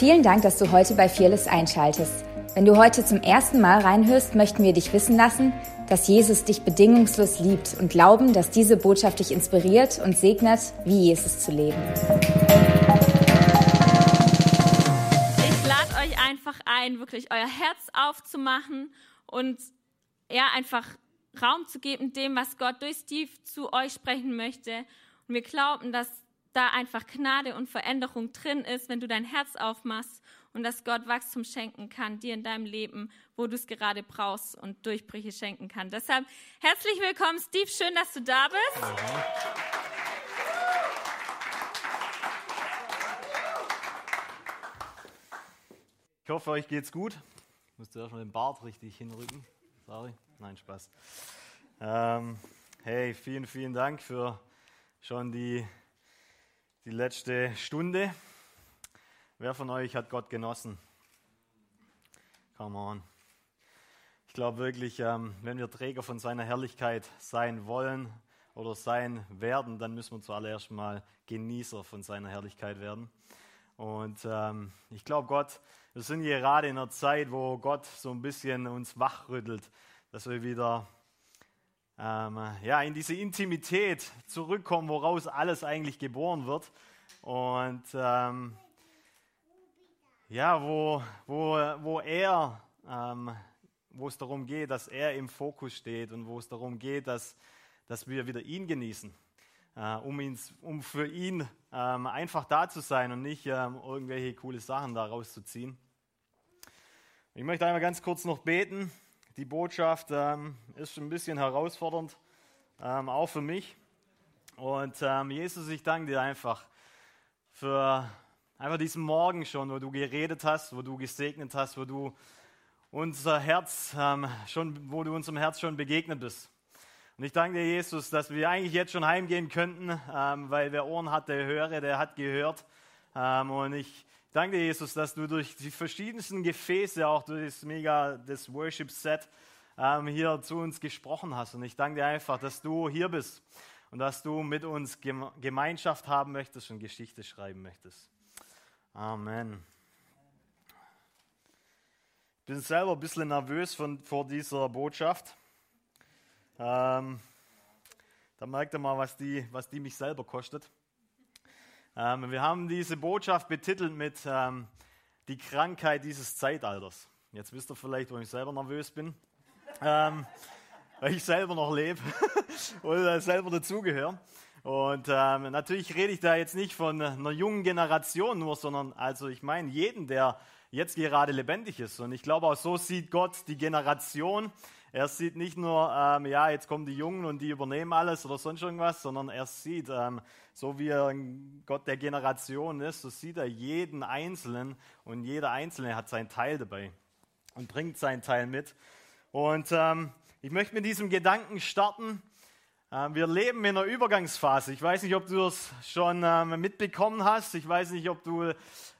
Vielen Dank, dass du heute bei Fearless einschaltest. Wenn du heute zum ersten Mal reinhörst, möchten wir dich wissen lassen, dass Jesus dich bedingungslos liebt und glauben, dass diese Botschaft dich inspiriert und segnet, wie Jesus zu leben. Ich lade euch einfach ein, wirklich euer Herz aufzumachen und ja, einfach Raum zu geben dem, was Gott durch Steve zu euch sprechen möchte. Und wir glauben, dass da einfach Gnade und Veränderung drin ist, wenn du dein Herz aufmachst und dass Gott Wachstum schenken kann dir in deinem Leben, wo du es gerade brauchst und Durchbrüche schenken kann. Deshalb herzlich willkommen, Steve. Schön, dass du da bist. Ich hoffe, euch geht's gut. Ich musste erstmal den Bart richtig hinrücken. Sorry. Nein, Spaß. Ähm, hey, vielen, vielen Dank für schon die die letzte Stunde. Wer von euch hat Gott genossen? Come on. Ich glaube wirklich, ähm, wenn wir Träger von seiner Herrlichkeit sein wollen oder sein werden, dann müssen wir zuallererst mal Genießer von seiner Herrlichkeit werden. Und ähm, ich glaube, Gott, wir sind gerade in einer Zeit, wo Gott so ein bisschen uns wachrüttelt, dass wir wieder ähm, ja, in diese Intimität zurückkommen, woraus alles eigentlich geboren wird. Und ähm, ja, wo, wo, wo er, ähm, wo es darum geht, dass er im Fokus steht und wo es darum geht, dass, dass wir wieder ihn genießen, äh, um, ihn, um für ihn ähm, einfach da zu sein und nicht ähm, irgendwelche coole Sachen daraus zu ziehen. Ich möchte einmal ganz kurz noch beten. Die Botschaft ähm, ist ein bisschen herausfordernd, ähm, auch für mich. Und ähm, Jesus, ich danke dir einfach für einfach diesen Morgen schon, wo du geredet hast, wo du gesegnet hast, wo du unser Herz ähm, schon, wo du unserem Herz schon begegnet bist. Und ich danke dir, Jesus, dass wir eigentlich jetzt schon heimgehen könnten, ähm, weil wer Ohren hat, der höre, der hat gehört. Ähm, und ich Danke Jesus, dass du durch die verschiedensten Gefäße, auch durch das mega das Worship-Set, ähm, hier zu uns gesprochen hast. Und ich danke dir einfach, dass du hier bist und dass du mit uns Gemeinschaft haben möchtest und Geschichte schreiben möchtest. Amen. Ich bin selber ein bisschen nervös von, vor dieser Botschaft. Ähm, da merkt ihr mal, was die, was die mich selber kostet. Ähm, wir haben diese Botschaft betitelt mit ähm, die Krankheit dieses Zeitalters. Jetzt wisst ihr vielleicht, warum ich selber nervös bin. Ähm, weil ich selber noch lebe äh, selber dazugehöre. Und ähm, natürlich rede ich da jetzt nicht von einer jungen Generation nur, sondern also ich meine jeden, der jetzt gerade lebendig ist. Und ich glaube auch so sieht Gott die Generation, er sieht nicht nur, ähm, ja, jetzt kommen die Jungen und die übernehmen alles oder sonst irgendwas, sondern er sieht, ähm, so wie er ein Gott der Generation ist, so sieht er jeden Einzelnen und jeder Einzelne hat seinen Teil dabei und bringt seinen Teil mit. Und ähm, ich möchte mit diesem Gedanken starten. Ähm, wir leben in einer Übergangsphase. Ich weiß nicht, ob du es schon ähm, mitbekommen hast. Ich weiß nicht, ob du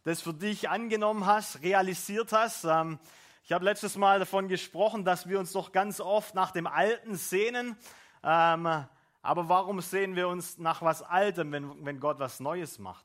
das für dich angenommen hast, realisiert hast. Ich habe letztes Mal davon gesprochen, dass wir uns doch ganz oft nach dem Alten sehnen. Ähm, aber warum sehen wir uns nach was Altem, wenn, wenn Gott was Neues macht?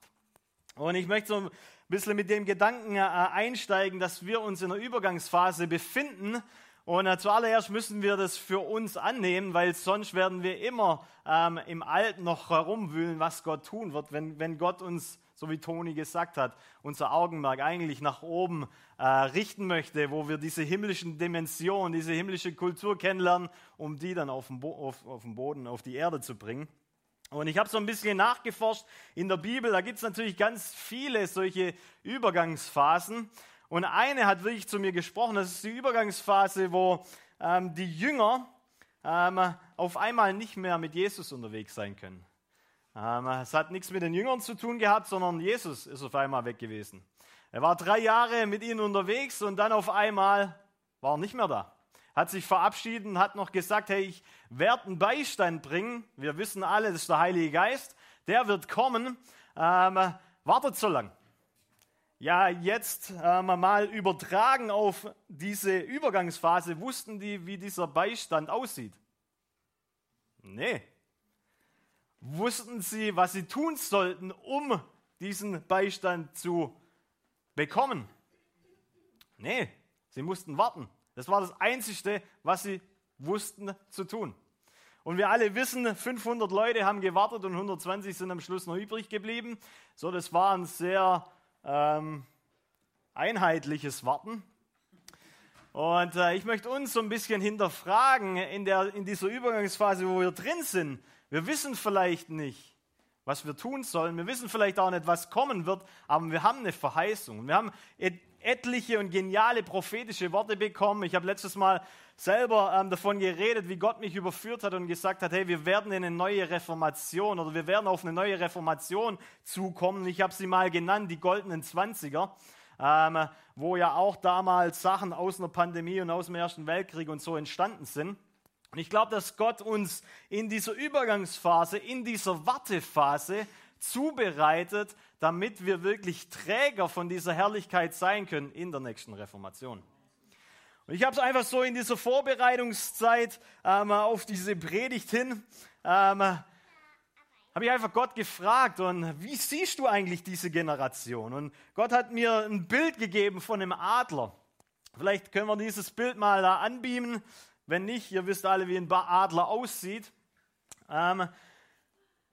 Und ich möchte so ein bisschen mit dem Gedanken äh, einsteigen, dass wir uns in einer Übergangsphase befinden. Und äh, zuallererst müssen wir das für uns annehmen, weil sonst werden wir immer ähm, im Alten noch herumwühlen, was Gott tun wird, wenn, wenn Gott uns so wie Toni gesagt hat, unser Augenmerk eigentlich nach oben äh, richten möchte, wo wir diese himmlischen Dimensionen, diese himmlische Kultur kennenlernen, um die dann auf den, auf, auf den Boden, auf die Erde zu bringen. Und ich habe so ein bisschen nachgeforscht in der Bibel, da gibt es natürlich ganz viele solche Übergangsphasen. Und eine hat wirklich zu mir gesprochen, das ist die Übergangsphase, wo ähm, die Jünger ähm, auf einmal nicht mehr mit Jesus unterwegs sein können. Ähm, es hat nichts mit den Jüngern zu tun gehabt, sondern Jesus ist auf einmal weg gewesen. Er war drei Jahre mit ihnen unterwegs und dann auf einmal war er nicht mehr da. Hat sich verabschiedet und hat noch gesagt, hey, ich werde einen Beistand bringen. Wir wissen alle, das ist der Heilige Geist. Der wird kommen. Ähm, wartet so lang. Ja, jetzt ähm, mal übertragen auf diese Übergangsphase. Wussten die, wie dieser Beistand aussieht? Nee, Wussten sie, was sie tun sollten, um diesen Beistand zu bekommen. Nee, sie mussten warten. Das war das Einzige, was sie wussten zu tun. Und wir alle wissen, 500 Leute haben gewartet und 120 sind am Schluss noch übrig geblieben. So, das war ein sehr ähm, einheitliches Warten. Und äh, ich möchte uns so ein bisschen hinterfragen in, der, in dieser Übergangsphase, wo wir drin sind. Wir wissen vielleicht nicht, was wir tun sollen. Wir wissen vielleicht auch nicht, was kommen wird, aber wir haben eine Verheißung. Wir haben etliche und geniale prophetische Worte bekommen. Ich habe letztes Mal selber ähm, davon geredet, wie Gott mich überführt hat und gesagt hat, hey, wir werden in eine neue Reformation oder wir werden auf eine neue Reformation zukommen. Ich habe sie mal genannt, die goldenen Zwanziger, ähm, wo ja auch damals Sachen aus einer Pandemie und aus dem Ersten Weltkrieg und so entstanden sind. Und ich glaube, dass Gott uns in dieser Übergangsphase, in dieser Wartephase zubereitet, damit wir wirklich Träger von dieser Herrlichkeit sein können in der nächsten Reformation. Und ich habe es einfach so in dieser Vorbereitungszeit ähm, auf diese Predigt hin, ähm, habe ich einfach Gott gefragt, und wie siehst du eigentlich diese Generation? Und Gott hat mir ein Bild gegeben von einem Adler. Vielleicht können wir dieses Bild mal da anbeamen. Wenn nicht, ihr wisst alle, wie ein Adler aussieht. Ähm,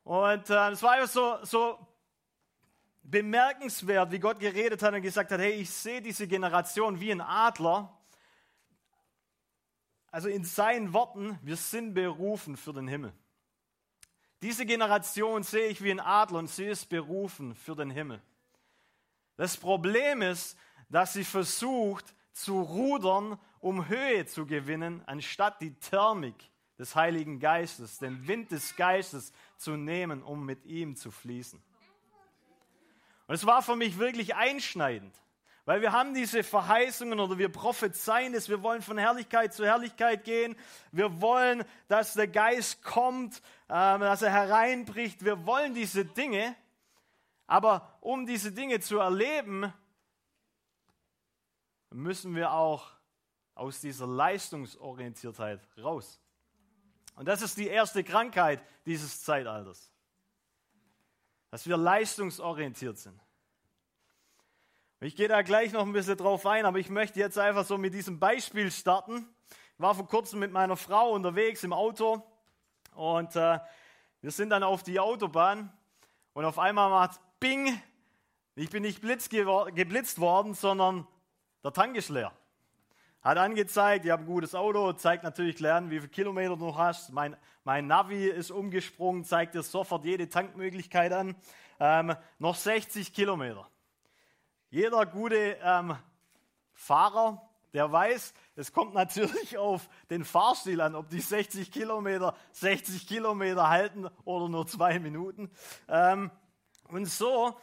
und äh, es war einfach so, so bemerkenswert, wie Gott geredet hat und gesagt hat, hey, ich sehe diese Generation wie ein Adler. Also in seinen Worten, wir sind berufen für den Himmel. Diese Generation sehe ich wie ein Adler und sie ist berufen für den Himmel. Das Problem ist, dass sie versucht zu rudern, um Höhe zu gewinnen, anstatt die Thermik des Heiligen Geistes, den Wind des Geistes zu nehmen, um mit ihm zu fließen. Und es war für mich wirklich einschneidend, weil wir haben diese Verheißungen oder wir prophezeien es, wir wollen von Herrlichkeit zu Herrlichkeit gehen, wir wollen, dass der Geist kommt, ähm, dass er hereinbricht, wir wollen diese Dinge, aber um diese Dinge zu erleben, müssen wir auch aus dieser Leistungsorientiertheit raus. Und das ist die erste Krankheit dieses Zeitalters. Dass wir leistungsorientiert sind. Ich gehe da gleich noch ein bisschen drauf ein, aber ich möchte jetzt einfach so mit diesem Beispiel starten. Ich war vor kurzem mit meiner Frau unterwegs im Auto und äh, wir sind dann auf die Autobahn und auf einmal macht Bing. Ich bin nicht geblitzt worden, sondern der Tank ist leer. Hat angezeigt, ich habe ein gutes Auto, zeigt natürlich lernen, wie viele Kilometer du noch hast. Mein, mein Navi ist umgesprungen, zeigt dir sofort jede Tankmöglichkeit an. Ähm, noch 60 Kilometer. Jeder gute ähm, Fahrer, der weiß, es kommt natürlich auf den Fahrstil an, ob die 60 Kilometer 60 Kilometer halten oder nur zwei Minuten. Ähm, und so,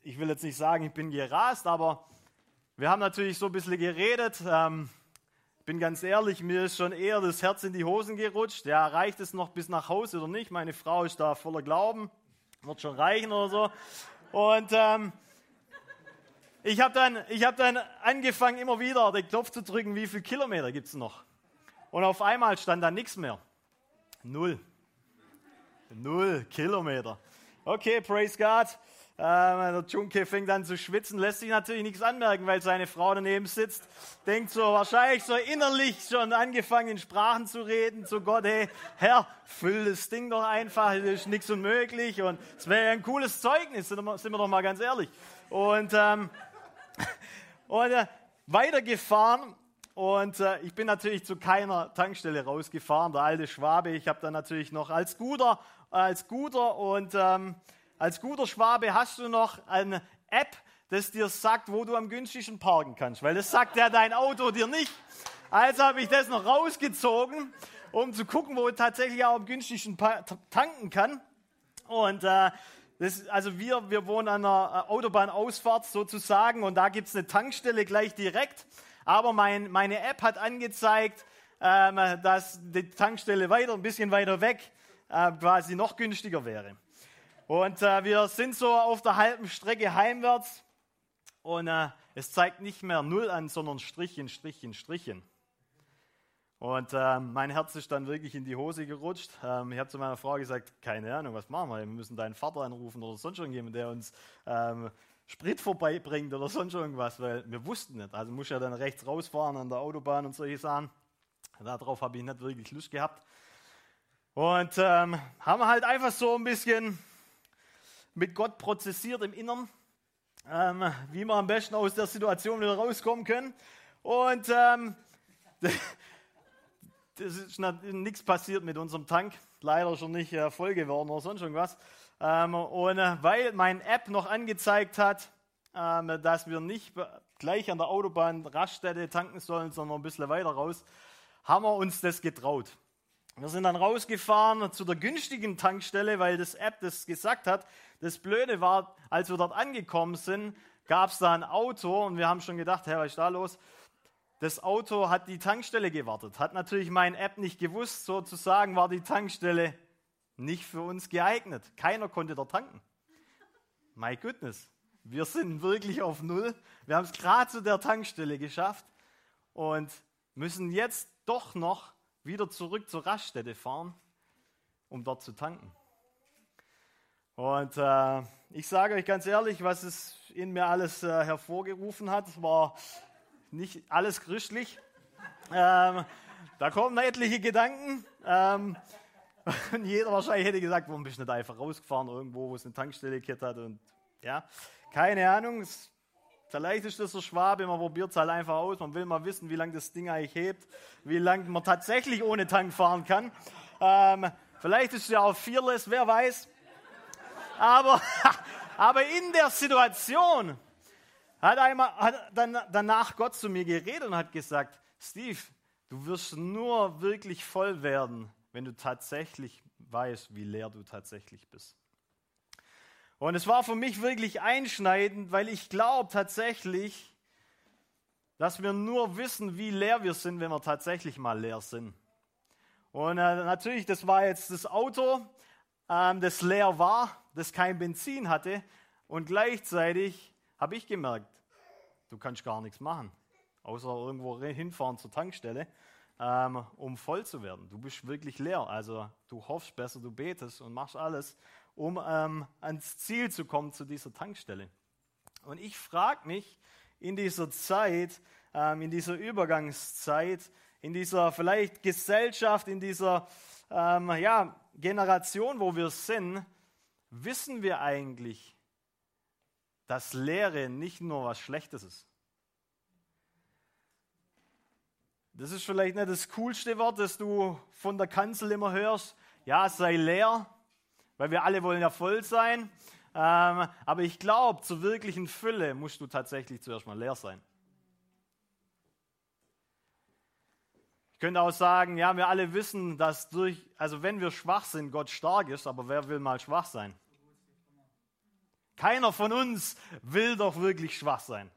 ich will jetzt nicht sagen, ich bin gerast, aber wir haben natürlich so ein bisschen geredet. Ähm, bin ganz ehrlich, mir ist schon eher das Herz in die Hosen gerutscht. Ja, reicht es noch bis nach Hause oder nicht? Meine Frau ist da voller Glauben. Wird schon reichen oder so. Und ähm, ich habe dann, hab dann angefangen, immer wieder den Knopf zu drücken, wie viele Kilometer gibt es noch. Und auf einmal stand da nichts mehr. Null. Null Kilometer. Okay, praise God. Der Junke fängt an zu schwitzen, lässt sich natürlich nichts anmerken, weil seine Frau daneben sitzt. Denkt so wahrscheinlich so innerlich schon angefangen in Sprachen zu reden zu Gott, hey, Herr, füll das Ding doch einfach, es ist nichts unmöglich und es wäre ein cooles Zeugnis, sind wir doch mal ganz ehrlich. Und, ähm, und äh, weitergefahren und äh, ich bin natürlich zu keiner Tankstelle rausgefahren, der alte Schwabe. Ich habe dann natürlich noch als Guter, als Guter und ähm, als guter Schwabe hast du noch eine App, das dir sagt, wo du am günstigsten parken kannst, weil das sagt ja dein Auto dir nicht. Also habe ich das noch rausgezogen, um zu gucken, wo ich tatsächlich auch am günstigsten tanken kann. Und äh, das, also wir, wir wohnen an einer äh, Autobahnausfahrt sozusagen und da gibt es eine Tankstelle gleich direkt. Aber mein, meine App hat angezeigt, ähm, dass die Tankstelle weiter, ein bisschen weiter weg, äh, quasi noch günstiger wäre. Und äh, wir sind so auf der halben Strecke heimwärts und äh, es zeigt nicht mehr Null an, sondern Strichen, Strichen, Strichen. Und äh, mein Herz ist dann wirklich in die Hose gerutscht. Ähm, ich habe zu meiner Frau gesagt, keine Ahnung, was machen wir? Wir müssen deinen Vater anrufen oder sonst irgendjemand, der uns ähm, Sprit vorbeibringt oder sonst irgendwas, weil wir wussten nicht. Also muss ja dann rechts rausfahren an der Autobahn und solche Sachen. Darauf habe ich nicht wirklich Lust gehabt. Und ähm, haben halt einfach so ein bisschen mit Gott prozessiert im Innern, ähm, wie wir am besten aus der Situation wieder rauskommen können. Und ähm, das ist nichts passiert mit unserem Tank, leider schon nicht äh, voll geworden oder sonst irgendwas. Ähm, und äh, weil mein App noch angezeigt hat, ähm, dass wir nicht gleich an der Autobahn Raststätte tanken sollen, sondern ein bisschen weiter raus, haben wir uns das getraut. Wir sind dann rausgefahren zu der günstigen Tankstelle, weil das App das gesagt hat. Das Blöde war, als wir dort angekommen sind, gab es da ein Auto und wir haben schon gedacht, hey, was ist da los? Das Auto hat die Tankstelle gewartet, hat natürlich mein App nicht gewusst, sozusagen war die Tankstelle nicht für uns geeignet. Keiner konnte dort tanken. My goodness, wir sind wirklich auf Null. Wir haben es gerade zu der Tankstelle geschafft und müssen jetzt doch noch wieder zurück zur Raststätte fahren, um dort zu tanken. Und äh, ich sage euch ganz ehrlich, was es in mir alles äh, hervorgerufen hat, war nicht alles christlich. Ähm, da kommen etliche Gedanken. Ähm, und jeder wahrscheinlich hätte gesagt, warum bist du nicht einfach rausgefahren irgendwo, wo es eine Tankstelle gekehrt hat. Und ja, keine Ahnung. Es, vielleicht ist das so Schwabe, man probiert es halt einfach aus. Man will mal wissen, wie lange das Ding eigentlich hebt, wie lange man tatsächlich ohne Tank fahren kann. Ähm, vielleicht ist es ja auch fearless, wer weiß. Aber, aber in der Situation hat, einmal, hat dann, danach Gott zu mir geredet und hat gesagt, Steve, du wirst nur wirklich voll werden, wenn du tatsächlich weißt, wie leer du tatsächlich bist. Und es war für mich wirklich einschneidend, weil ich glaube tatsächlich, dass wir nur wissen, wie leer wir sind, wenn wir tatsächlich mal leer sind. Und äh, natürlich, das war jetzt das Auto, ähm, das leer war, das kein Benzin hatte. Und gleichzeitig habe ich gemerkt, du kannst gar nichts machen, außer irgendwo hinfahren zur Tankstelle ähm, um voll zu werden. Du bist wirklich leer. Also du hoffst besser, du betest und machst alles, um ähm, ans Ziel zu kommen zu dieser Tankstelle. Und ich frage mich in dieser Zeit, ähm, in dieser Übergangszeit, in dieser vielleicht Gesellschaft, in dieser ähm, ja, Generation, wo wir sind, wissen wir eigentlich, dass Lehre nicht nur was Schlechtes ist. Das ist vielleicht nicht das coolste Wort, das du von der Kanzel immer hörst. Ja, sei leer, weil wir alle wollen ja voll sein. Ähm, aber ich glaube, zur wirklichen Fülle musst du tatsächlich zuerst mal leer sein. Ich könnte auch sagen, ja, wir alle wissen, dass durch, also wenn wir schwach sind, Gott stark ist, aber wer will mal schwach sein? Keiner von uns will doch wirklich schwach sein.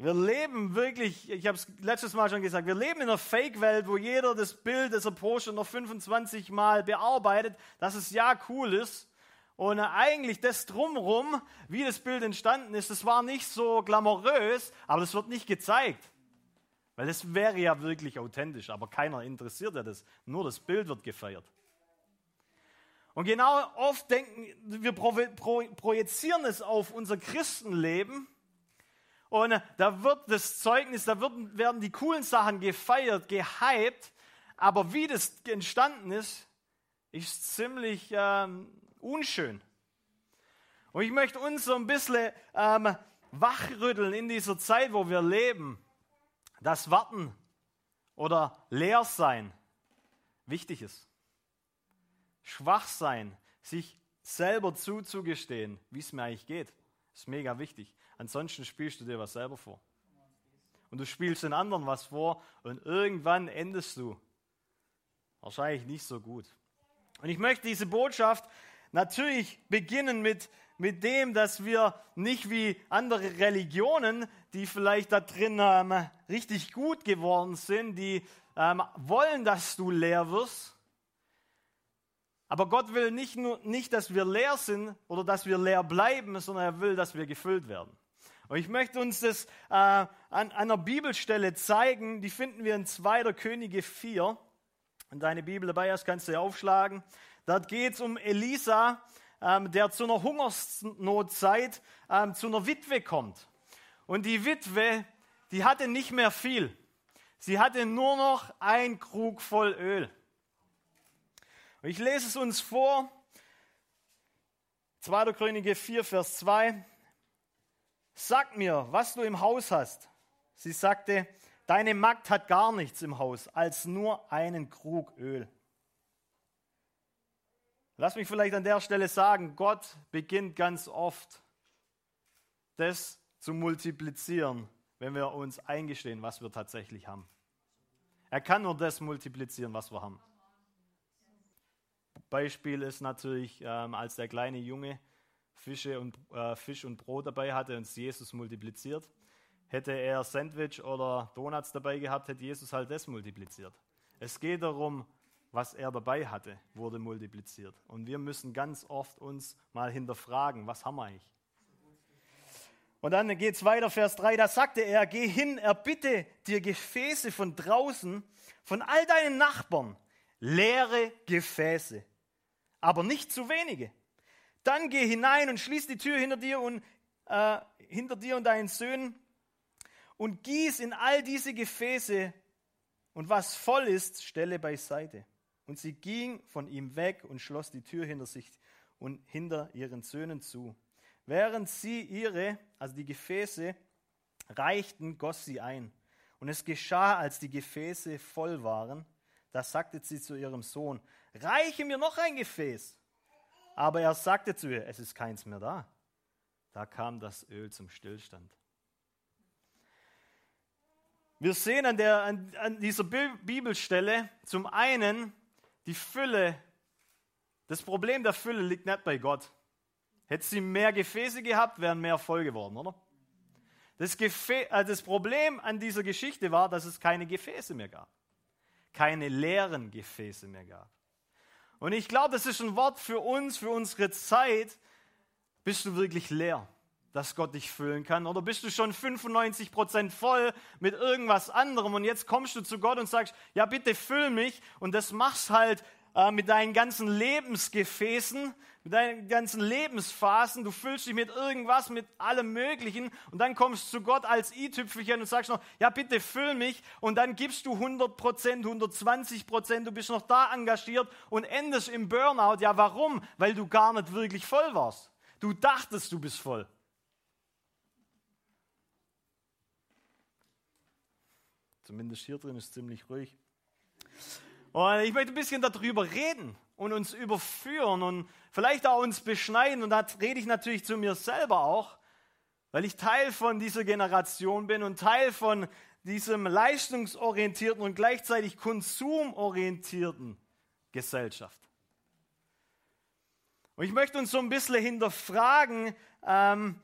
Wir leben wirklich, ich habe es letztes Mal schon gesagt, wir leben in einer Fake-Welt, wo jeder das Bild, er postet, noch 25 Mal bearbeitet, dass es ja cool ist. Und eigentlich das drumherum, wie das Bild entstanden ist, das war nicht so glamourös, aber das wird nicht gezeigt. Weil das wäre ja wirklich authentisch, aber keiner interessiert ja das. Nur das Bild wird gefeiert. Und genau oft denken wir projizieren es auf unser Christenleben und da wird das Zeugnis, da wird, werden die coolen Sachen gefeiert, gehypt. Aber wie das entstanden ist, ist ziemlich ähm, unschön. Und ich möchte uns so ein bisschen ähm, wachrütteln in dieser Zeit, wo wir leben. Das Warten oder leer sein wichtig ist. Schwach sein, sich selber zuzugestehen, wie es mir eigentlich geht, ist mega wichtig. Ansonsten spielst du dir was selber vor. Und du spielst den anderen was vor und irgendwann endest du wahrscheinlich nicht so gut. Und ich möchte diese Botschaft natürlich beginnen mit, mit dem, dass wir nicht wie andere Religionen, die vielleicht da drin ähm, richtig gut geworden sind, die ähm, wollen, dass du leer wirst. Aber Gott will nicht nur nicht, dass wir leer sind oder dass wir leer bleiben, sondern er will, dass wir gefüllt werden. Und ich möchte uns das äh, an, einer Bibelstelle zeigen, die finden wir in 2. Könige 4. Wenn deine Bibel dabei hast, kannst du sie aufschlagen. Dort geht es um Elisa, ähm, der zu einer Hungersnotzeit ähm, zu einer Witwe kommt. Und die Witwe, die hatte nicht mehr viel. Sie hatte nur noch ein Krug voll Öl. Und ich lese es uns vor. 2. Könige 4, Vers 2. Sag mir, was du im Haus hast. Sie sagte, deine Magd hat gar nichts im Haus, als nur einen Krug Öl. Lass mich vielleicht an der Stelle sagen, Gott beginnt ganz oft, das zu multiplizieren, wenn wir uns eingestehen, was wir tatsächlich haben. Er kann nur das multiplizieren, was wir haben. Beispiel ist natürlich, ähm, als der kleine Junge Fische und, äh, Fisch und Brot dabei hatte und Jesus multipliziert. Hätte er Sandwich oder Donuts dabei gehabt, hätte Jesus halt das multipliziert. Es geht darum, was er dabei hatte, wurde multipliziert. Und wir müssen ganz oft uns mal hinterfragen, was haben wir eigentlich? Und dann geht es weiter, Vers 3, da sagte er, geh hin, erbitte dir Gefäße von draußen, von all deinen Nachbarn, leere Gefäße, aber nicht zu wenige. Dann geh hinein und schließ die Tür hinter dir und, äh, hinter dir und deinen Söhnen und gieß in all diese Gefäße und was voll ist, stelle beiseite. Und sie ging von ihm weg und schloss die Tür hinter sich und hinter ihren Söhnen zu. Während sie ihre, also die Gefäße, reichten, goss sie ein. Und es geschah, als die Gefäße voll waren, da sagte sie zu ihrem Sohn, reiche mir noch ein Gefäß. Aber er sagte zu ihr, es ist keins mehr da. Da kam das Öl zum Stillstand. Wir sehen an, der, an, an dieser Bibelstelle zum einen die Fülle, das Problem der Fülle liegt nicht bei Gott. Hätte sie mehr Gefäße gehabt, wären mehr voll geworden, oder? Das, also das Problem an dieser Geschichte war, dass es keine Gefäße mehr gab. Keine leeren Gefäße mehr gab. Und ich glaube, das ist ein Wort für uns, für unsere Zeit. Bist du wirklich leer, dass Gott dich füllen kann? Oder bist du schon 95 Prozent voll mit irgendwas anderem und jetzt kommst du zu Gott und sagst, ja bitte füll mich und das machst halt äh, mit deinen ganzen Lebensgefäßen, mit deinen ganzen Lebensphasen, du füllst dich mit irgendwas, mit allem Möglichen und dann kommst du zu Gott als i-Tüpfelchen und sagst noch, ja bitte füll mich und dann gibst du 100 Prozent, 120 Prozent, du bist noch da engagiert und endest im Burnout. Ja warum? Weil du gar nicht wirklich voll warst. Du dachtest, du bist voll. Zumindest hier drin ist ziemlich ruhig. Und ich möchte ein bisschen darüber reden und uns überführen und vielleicht auch uns beschneiden. Und da rede ich natürlich zu mir selber auch, weil ich Teil von dieser Generation bin und Teil von diesem leistungsorientierten und gleichzeitig konsumorientierten Gesellschaft. Und ich möchte uns so ein bisschen hinterfragen, ähm,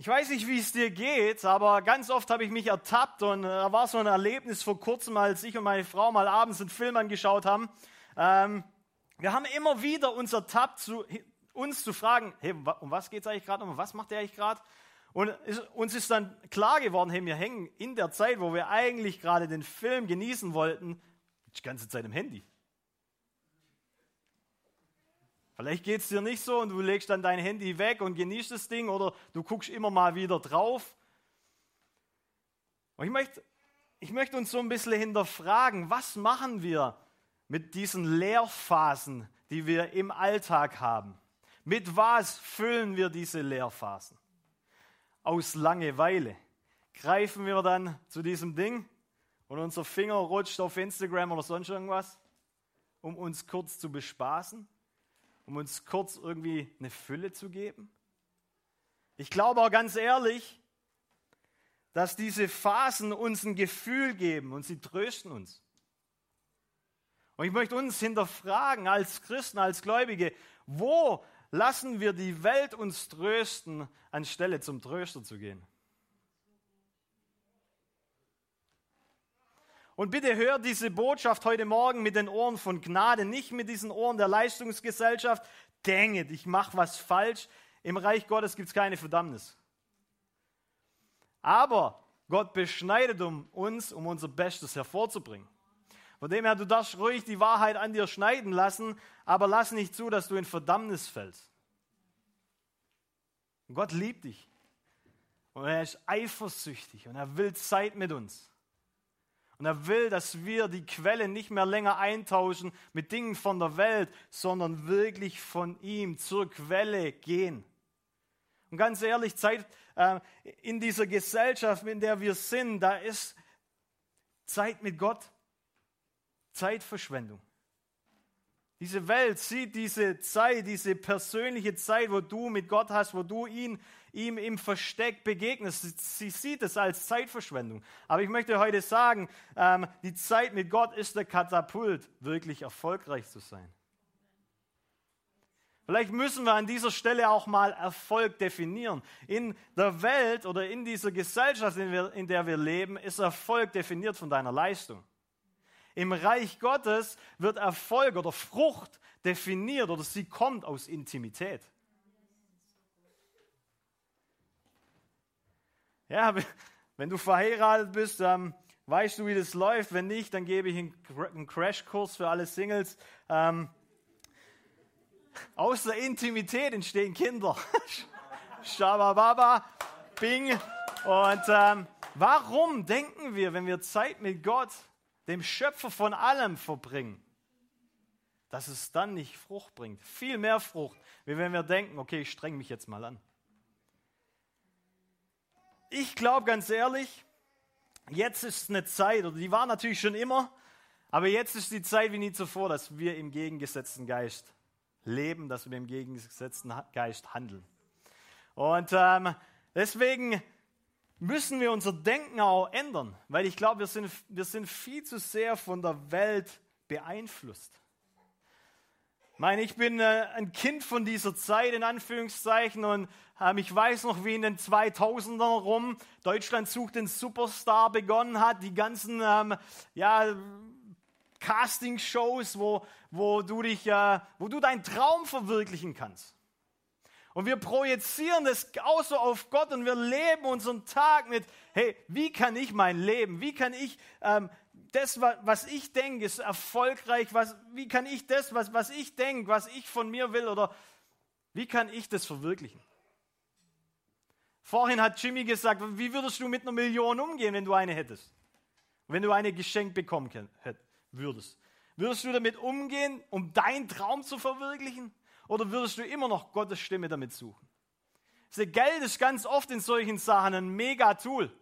ich weiß nicht, wie es dir geht, aber ganz oft habe ich mich ertappt und äh, da war so ein Erlebnis vor kurzem, als ich und meine Frau mal abends einen Film angeschaut haben. Ähm, wir haben immer wieder uns ertappt, zu, uns zu fragen, hey, um was geht es eigentlich gerade, um was macht der eigentlich gerade? Und ist, uns ist dann klar geworden, hey, wir hängen in der Zeit, wo wir eigentlich gerade den Film genießen wollten, die ganze Zeit im Handy. Vielleicht geht es dir nicht so und du legst dann dein Handy weg und genießt das Ding oder du guckst immer mal wieder drauf. Und ich möchte, ich möchte uns so ein bisschen hinterfragen, was machen wir mit diesen Leerphasen, die wir im Alltag haben? Mit was füllen wir diese Leerphasen? Aus Langeweile. Greifen wir dann zu diesem Ding und unser Finger rutscht auf Instagram oder sonst irgendwas, um uns kurz zu bespaßen? Um uns kurz irgendwie eine Fülle zu geben? Ich glaube auch ganz ehrlich, dass diese Phasen uns ein Gefühl geben und sie trösten uns. Und ich möchte uns hinterfragen als Christen, als Gläubige, wo lassen wir die Welt uns trösten, anstelle zum Tröster zu gehen? Und bitte hör diese Botschaft heute Morgen mit den Ohren von Gnade, nicht mit diesen Ohren der Leistungsgesellschaft. Dänget, ich mache was falsch. Im Reich Gottes gibt es keine Verdammnis. Aber Gott beschneidet um uns, um unser Bestes hervorzubringen. Von dem her, du darfst ruhig die Wahrheit an dir schneiden lassen, aber lass nicht zu, dass du in Verdammnis fällst. Und Gott liebt dich. Und er ist eifersüchtig und er will Zeit mit uns. Und er will, dass wir die Quelle nicht mehr länger eintauschen mit Dingen von der Welt, sondern wirklich von ihm zur Quelle gehen. Und ganz ehrlich, Zeit äh, in dieser Gesellschaft, in der wir sind, da ist Zeit mit Gott Zeitverschwendung. Diese Welt sieht diese Zeit, diese persönliche Zeit, wo du mit Gott hast, wo du ihn, ihm im Versteck begegnest. Sie sieht es als Zeitverschwendung. Aber ich möchte heute sagen, ähm, die Zeit mit Gott ist der Katapult, wirklich erfolgreich zu sein. Vielleicht müssen wir an dieser Stelle auch mal Erfolg definieren. In der Welt oder in dieser Gesellschaft, in, der wir leben, ist Erfolg definiert von deiner Leistung. Im Reich Gottes wird Erfolg oder Frucht definiert oder sie kommt aus Intimität. Ja, wenn du verheiratet bist, ähm, weißt du, wie das läuft. Wenn nicht, dann gebe ich einen Crashkurs für alle Singles. Ähm, aus der Intimität entstehen Kinder. Shabababa, Bing. Und ähm, warum denken wir, wenn wir Zeit mit Gott dem Schöpfer von allem verbringen, dass es dann nicht Frucht bringt. Viel mehr Frucht, wie wenn wir denken, okay, ich streng mich jetzt mal an. Ich glaube ganz ehrlich, jetzt ist eine Zeit, oder die war natürlich schon immer, aber jetzt ist die Zeit wie nie zuvor, dass wir im gegengesetzten Geist leben, dass wir im gegengesetzten Geist handeln. Und ähm, deswegen müssen wir unser Denken auch ändern, weil ich glaube, wir sind, wir sind viel zu sehr von der Welt beeinflusst. Meine, ich bin äh, ein Kind von dieser Zeit, in Anführungszeichen, und äh, ich weiß noch, wie in den 2000ern rum Deutschland sucht den Superstar begonnen hat, die ganzen ähm, ja, Casting-Shows, wo, wo, du dich, äh, wo du deinen Traum verwirklichen kannst. Und wir projizieren das auch so auf Gott und wir leben unseren Tag mit, hey, wie kann ich mein Leben, wie kann ich ähm, das, was ich denke, ist erfolgreich, was, wie kann ich das, was, was ich denke, was ich von mir will, oder wie kann ich das verwirklichen? Vorhin hat Jimmy gesagt, wie würdest du mit einer Million umgehen, wenn du eine hättest? Wenn du eine geschenkt bekommen würdest. Würdest du damit umgehen, um deinen Traum zu verwirklichen? Oder würdest du immer noch Gottes Stimme damit suchen? Geld ist ganz oft in solchen Sachen ein Mega-Tool.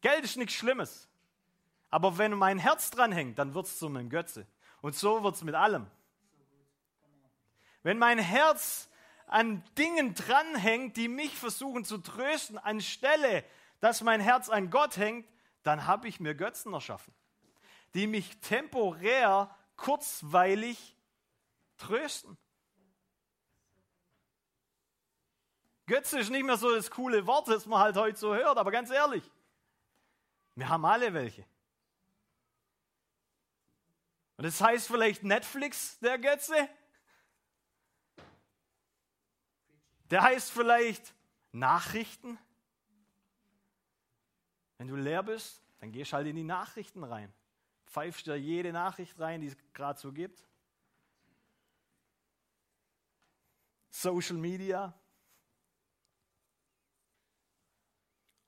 Geld ist nichts Schlimmes. Aber wenn mein Herz dran hängt, dann wird es zu meinem Götze. Und so wird es mit allem. Wenn mein Herz an Dingen dranhängt, die mich versuchen zu trösten, anstelle, dass mein Herz an Gott hängt, dann habe ich mir Götzen erschaffen, die mich temporär, kurzweilig trösten. Götze ist nicht mehr so das coole Wort, das man halt heute so hört, aber ganz ehrlich, wir haben alle welche. Und das heißt vielleicht Netflix, der Götze. Der heißt vielleicht Nachrichten. Wenn du leer bist, dann gehst halt in die Nachrichten rein. Pfeifst dir jede Nachricht rein, die es gerade so gibt. Social Media,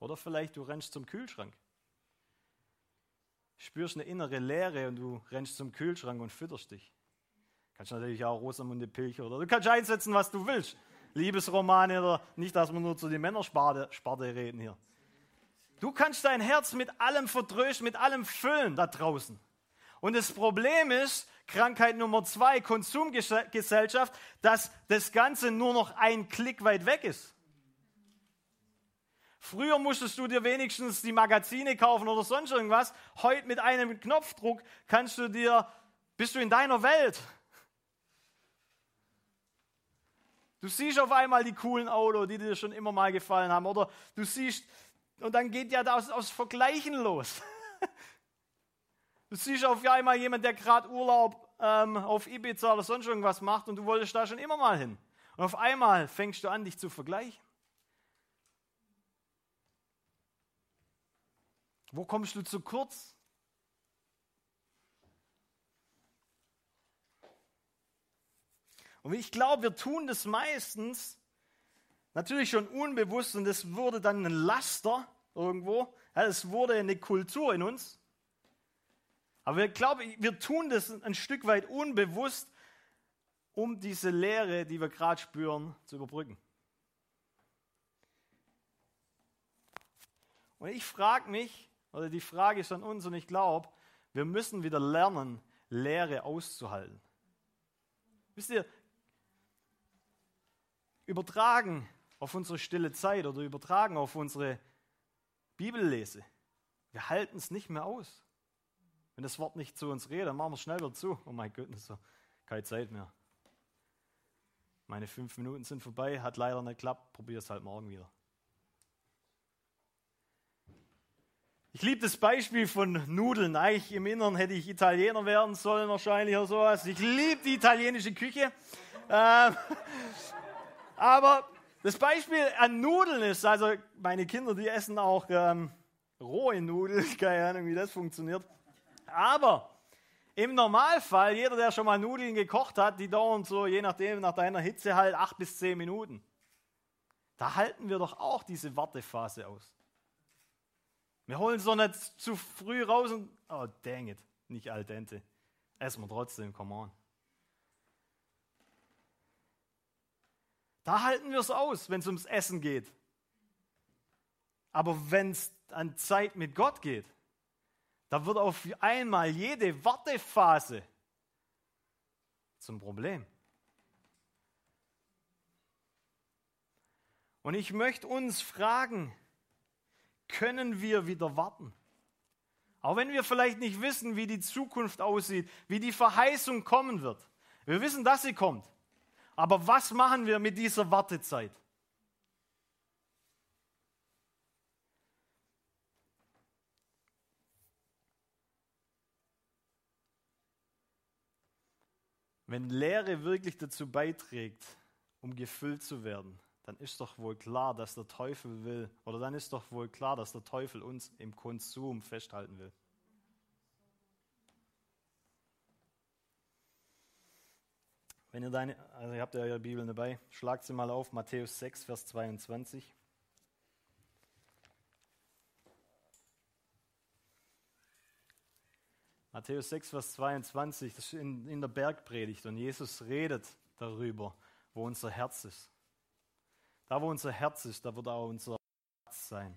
Oder vielleicht du rennst zum Kühlschrank. Spürst eine innere Leere und du rennst zum Kühlschrank und fütterst dich. Kannst natürlich auch Rosamunde Pilcher oder du kannst einsetzen, was du willst. Liebesromane oder nicht, dass wir nur zu den Männersparte reden hier. Du kannst dein Herz mit allem vertrösten, mit allem füllen da draußen. Und das Problem ist, Krankheit Nummer zwei, Konsumgesellschaft, dass das Ganze nur noch ein Klick weit weg ist. Früher musstest du dir wenigstens die Magazine kaufen oder sonst irgendwas. Heute mit einem Knopfdruck kannst du dir, bist du in deiner Welt. Du siehst auf einmal die coolen Autos, die dir schon immer mal gefallen haben. Oder du siehst, und dann geht ja das aus Vergleichen los. Du siehst auf einmal jemand, der gerade Urlaub ähm, auf Ibiza oder sonst irgendwas macht und du wolltest da schon immer mal hin. Und auf einmal fängst du an, dich zu vergleichen. Wo kommst du zu kurz? Und ich glaube, wir tun das meistens natürlich schon unbewusst und es wurde dann ein Laster irgendwo. Es wurde eine Kultur in uns. Aber ich glaube, wir tun das ein Stück weit unbewusst, um diese Leere, die wir gerade spüren, zu überbrücken. Und ich frage mich, oder die Frage ist an uns, und ich glaube, wir müssen wieder lernen, Leere auszuhalten. Wisst ihr, übertragen auf unsere stille Zeit oder übertragen auf unsere Bibellese, wir halten es nicht mehr aus. Wenn das Wort nicht zu uns redet, dann machen wir es schnell wieder zu. Oh mein Gott, so keine Zeit mehr. Meine fünf Minuten sind vorbei, hat leider nicht geklappt, probier es halt morgen wieder. Ich liebe das Beispiel von Nudeln. Eigentlich im Inneren hätte ich Italiener werden sollen, wahrscheinlich oder sowas. Ich liebe die italienische Küche. Ähm, aber das Beispiel an Nudeln ist, also meine Kinder, die essen auch ähm, rohe Nudeln. Keine Ahnung, wie das funktioniert. Aber im Normalfall, jeder, der schon mal Nudeln gekocht hat, die dauern so, je nachdem, nach deiner Hitze halt acht bis zehn Minuten. Da halten wir doch auch diese Wartephase aus. Wir holen es doch nicht zu früh raus und, oh dang it, nicht al dente. Essen wir trotzdem, come on. Da halten wir es aus, wenn es ums Essen geht. Aber wenn es an Zeit mit Gott geht, da wird auf einmal jede Wartephase zum Problem. Und ich möchte uns fragen, können wir wieder warten? Auch wenn wir vielleicht nicht wissen, wie die Zukunft aussieht, wie die Verheißung kommen wird. Wir wissen, dass sie kommt. Aber was machen wir mit dieser Wartezeit? Wenn Lehre wirklich dazu beiträgt, um gefüllt zu werden, dann ist doch wohl klar, dass der Teufel will, oder dann ist doch wohl klar, dass der Teufel uns im Konsum festhalten will. Wenn ihr deine, also ihr habt ja eure Bibel dabei, schlagt sie mal auf, Matthäus 6, Vers 22. Matthäus 6, Vers 22, das ist in, in der Bergpredigt und Jesus redet darüber, wo unser Herz ist. Da, wo unser Herz ist, da wird auch unser Herz sein.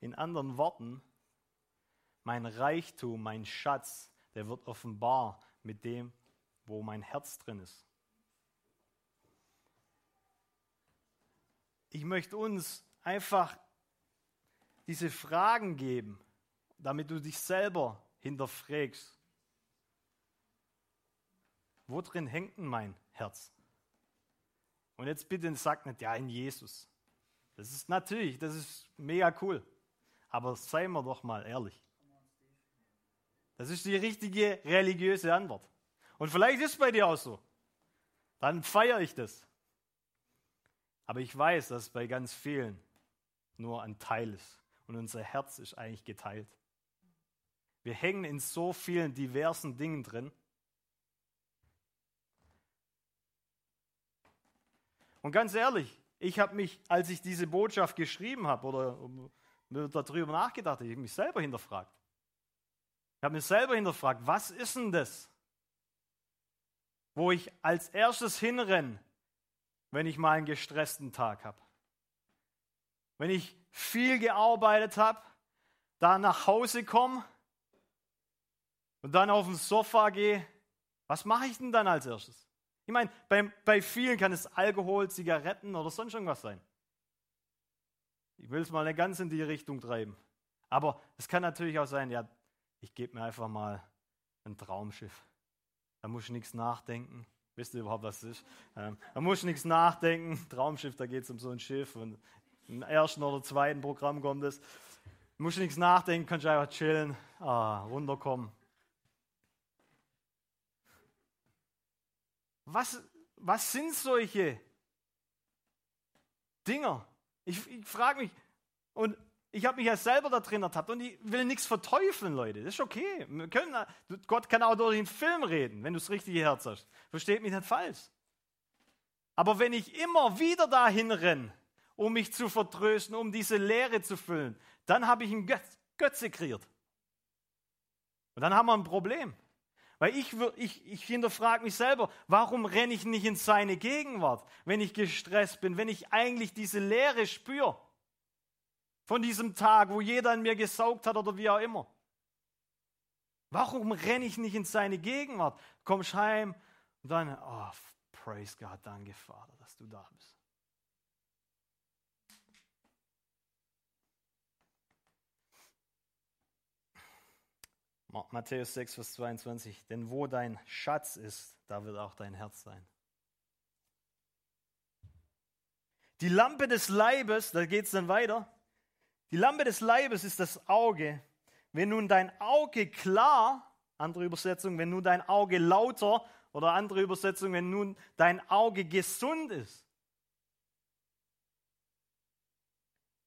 In anderen Worten, mein Reichtum, mein Schatz, der wird offenbar mit dem, wo mein Herz drin ist. Ich möchte uns einfach diese Fragen geben, damit du dich selber hinterfragst. Wo drin hängt denn mein Herz? Und jetzt bitte sag nicht, ja, in Jesus. Das ist natürlich, das ist mega cool. Aber seien wir doch mal ehrlich. Das ist die richtige religiöse Antwort. Und vielleicht ist es bei dir auch so. Dann feiere ich das. Aber ich weiß, dass bei ganz vielen nur ein Teil ist und unser Herz ist eigentlich geteilt. Wir hängen in so vielen diversen Dingen drin. Und ganz ehrlich, ich habe mich, als ich diese Botschaft geschrieben habe oder darüber nachgedacht, ich habe mich selber hinterfragt. Ich habe mich selber hinterfragt, was ist denn das, wo ich als erstes hinrenne, wenn ich mal einen gestressten Tag habe? Wenn ich viel gearbeitet habe, da nach Hause komme und dann auf dem Sofa gehe, was mache ich denn dann als erstes? Ich meine, bei, bei vielen kann es Alkohol, Zigaretten oder sonst irgendwas sein. Ich will es mal ganz in die Richtung treiben. Aber es kann natürlich auch sein, ja, ich gebe mir einfach mal ein Traumschiff. Da muss ich nichts nachdenken. Wisst ihr überhaupt, was das ist? Ähm, da muss ich nichts nachdenken. Traumschiff, da geht es um so ein Schiff und im ersten oder zweiten Programm kommt es. Du musst nichts nachdenken, kannst einfach chillen, ah, runterkommen. Was, was sind solche Dinger? Ich, ich frage mich, und Ich habe mich ja selber da drin ertappt und ich will nichts verteufeln, Leute. Das ist okay. Können, Gott kann auch durch den Film reden, wenn du das richtige Herz hast. Versteht mich nicht falsch. Aber wenn ich immer wieder dahin renne, um mich zu vertrösten, um diese Leere zu füllen, dann habe ich einen Götz, Götze kreiert. Und dann haben wir ein Problem. Weil ich, ich, ich hinterfrage mich selber, warum renne ich nicht in seine Gegenwart, wenn ich gestresst bin, wenn ich eigentlich diese Leere spüre von diesem Tag, wo jeder an mir gesaugt hat oder wie auch immer. Warum renne ich nicht in seine Gegenwart? Kommst heim und dann, oh, praise God, danke Vater, dass du da bist. Matthäus 6, Vers 22. Denn wo dein Schatz ist, da wird auch dein Herz sein. Die Lampe des Leibes, da geht es dann weiter. Die Lampe des Leibes ist das Auge. Wenn nun dein Auge klar, andere Übersetzung, wenn nun dein Auge lauter oder andere Übersetzung, wenn nun dein Auge gesund ist,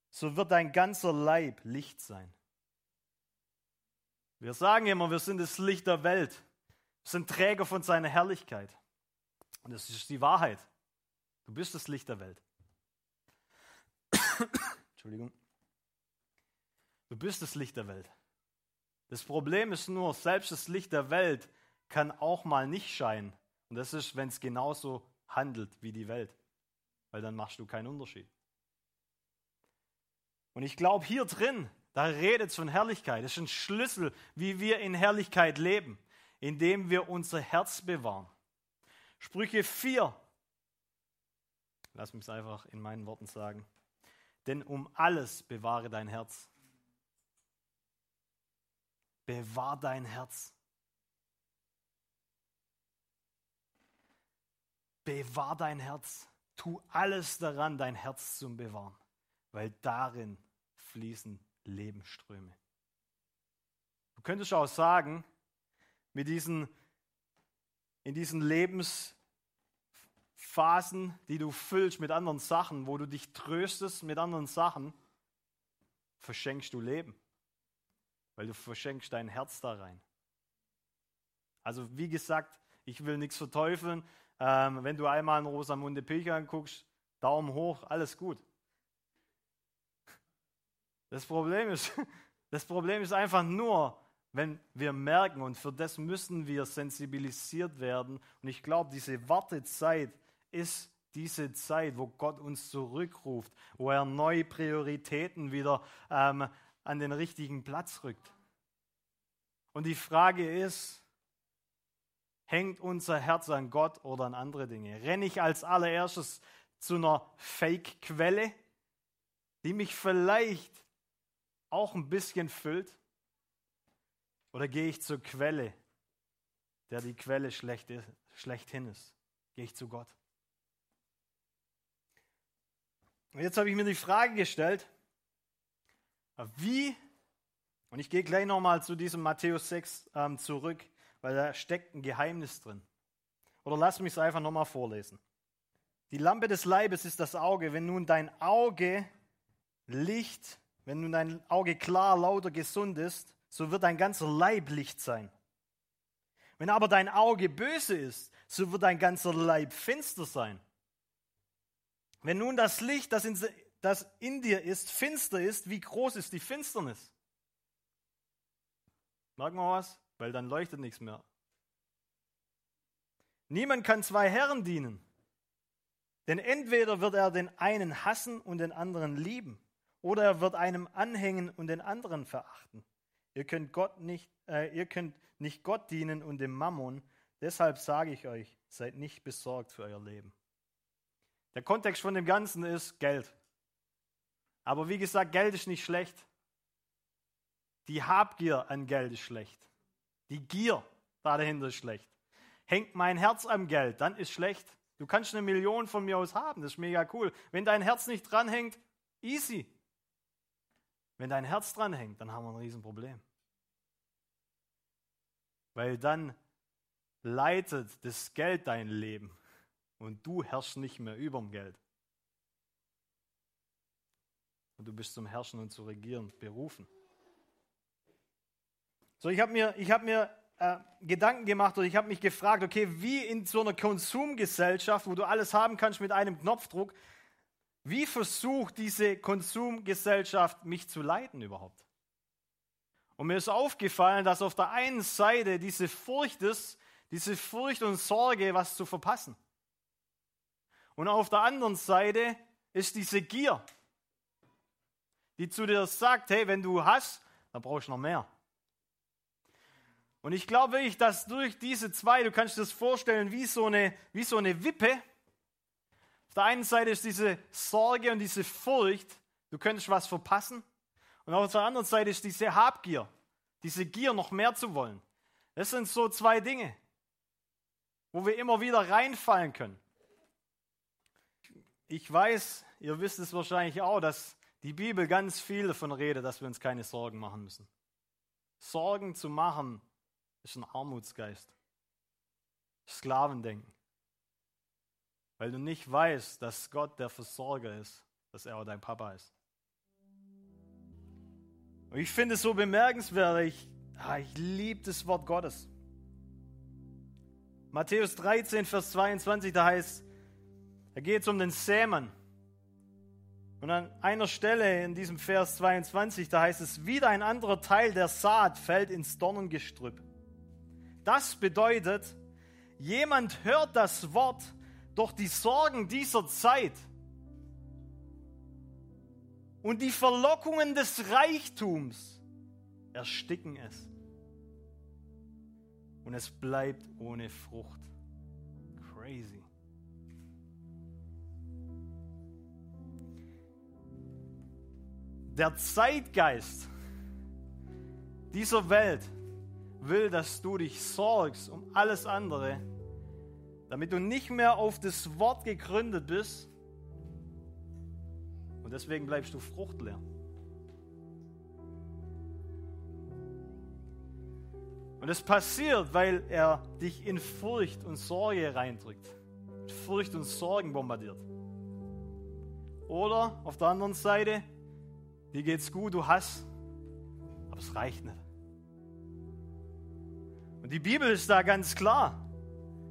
so wird dein ganzer Leib Licht sein. Wir sagen immer, wir sind das Licht der Welt. Wir sind Träger von seiner Herrlichkeit. Und das ist die Wahrheit. Du bist das Licht der Welt. Entschuldigung. Du bist das Licht der Welt. Das Problem ist nur, selbst das Licht der Welt kann auch mal nicht scheinen. Und das ist, wenn es genauso handelt wie die Welt. Weil dann machst du keinen Unterschied. Und ich glaube, hier drin da redet es von Herrlichkeit. Das ist ein Schlüssel, wie wir in Herrlichkeit leben, indem wir unser Herz bewahren. Sprüche 4. Lass mich es einfach in meinen Worten sagen. Denn um alles bewahre dein Herz. Bewahr dein Herz. Bewahr dein Herz. Tu alles daran, dein Herz zu bewahren, weil darin fließen Lebensströme. Du könntest auch sagen, mit diesen, in diesen Lebensphasen, die du füllst mit anderen Sachen, wo du dich tröstest mit anderen Sachen, verschenkst du Leben, weil du verschenkst dein Herz da rein. Also wie gesagt, ich will nichts verteufeln. Ähm, wenn du einmal einen Rosamunde Pilcher anguckst, Daumen hoch, alles gut. Das Problem ist, das Problem ist einfach nur, wenn wir merken, und für das müssen wir sensibilisiert werden. Und ich glaube, diese Wartezeit ist diese Zeit, wo Gott uns zurückruft, wo er neue Prioritäten wieder ähm, an den richtigen Platz rückt. Und die Frage ist, hängt unser Herz an Gott oder an andere Dinge? Renne ich als allererstes zu einer Fake-Quelle, die mich vielleicht auch ein bisschen füllt? Oder gehe ich zur Quelle, der die Quelle schlecht ist, schlechthin ist? Gehe ich zu Gott? Und jetzt habe ich mir die Frage gestellt, wie, und ich gehe gleich nochmal zu diesem Matthäus 6 ähm, zurück, weil da steckt ein Geheimnis drin. Oder lass mich es einfach nochmal vorlesen. Die Lampe des Leibes ist das Auge. Wenn nun dein Auge Licht wenn nun dein Auge klar, lauter, gesund ist, so wird dein ganzer Leib Licht sein. Wenn aber dein Auge böse ist, so wird dein ganzer Leib finster sein. Wenn nun das Licht, das in, das in dir ist, finster ist, wie groß ist die Finsternis? Merken wir was? Weil dann leuchtet nichts mehr. Niemand kann zwei Herren dienen. Denn entweder wird er den einen hassen und den anderen lieben oder er wird einem anhängen und den anderen verachten. Ihr könnt, Gott nicht, äh, ihr könnt nicht Gott dienen und dem Mammon. Deshalb sage ich euch, seid nicht besorgt für euer Leben. Der Kontext von dem Ganzen ist Geld. Aber wie gesagt, Geld ist nicht schlecht. Die Habgier an Geld ist schlecht. Die Gier dahinter ist schlecht. Hängt mein Herz am Geld, dann ist schlecht. Du kannst eine Million von mir aus haben, das ist mega cool. Wenn dein Herz nicht dranhängt, easy. Wenn dein Herz dran hängt, dann haben wir ein Riesenproblem. Weil dann leitet das Geld dein Leben und du herrschst nicht mehr überm Geld. und du bist zum Herrschen und zu regieren berufen. So, ich habe mir, ich hab mir äh, Gedanken gemacht und ich habe mich gefragt, okay, wie in so einer Konsumgesellschaft, wo du alles haben kannst mit einem Knopfdruck, wie versucht diese Konsumgesellschaft mich zu leiten überhaupt? Und mir ist aufgefallen, dass auf der einen Seite diese Furcht ist, diese Furcht und Sorge, was zu verpassen. Und auf der anderen Seite ist diese Gier, die zu dir sagt, hey, wenn du hast, dann brauchst du noch mehr. Und ich glaube wirklich, dass durch diese zwei, du kannst dir das vorstellen, wie so eine, wie so eine Wippe. Auf der einen Seite ist diese Sorge und diese Furcht, du könntest was verpassen. Und auf der anderen Seite ist diese Habgier, diese Gier, noch mehr zu wollen. Das sind so zwei Dinge, wo wir immer wieder reinfallen können. Ich weiß, ihr wisst es wahrscheinlich auch, dass die Bibel ganz viel davon redet, dass wir uns keine Sorgen machen müssen. Sorgen zu machen ist ein Armutsgeist. Sklavendenken. Weil du nicht weißt, dass Gott der Versorger ist, dass er auch dein Papa ist. Und ich finde es so bemerkenswert, ich, ah, ich liebe das Wort Gottes. Matthäus 13, Vers 22, da heißt, da geht es um den Sämann. Und an einer Stelle in diesem Vers 22, da heißt es, wieder ein anderer Teil der Saat fällt ins Dornengestrüpp. Das bedeutet, jemand hört das Wort, doch die Sorgen dieser Zeit und die Verlockungen des Reichtums ersticken es. Und es bleibt ohne Frucht. Crazy. Der Zeitgeist dieser Welt will, dass du dich sorgst um alles andere, damit du nicht mehr auf das Wort gegründet bist und deswegen bleibst du fruchtleer. Und es passiert, weil er dich in Furcht und Sorge reindrückt. Furcht und Sorgen bombardiert. Oder auf der anderen Seite, dir geht's gut, du hast, aber es reicht nicht. Und die Bibel ist da ganz klar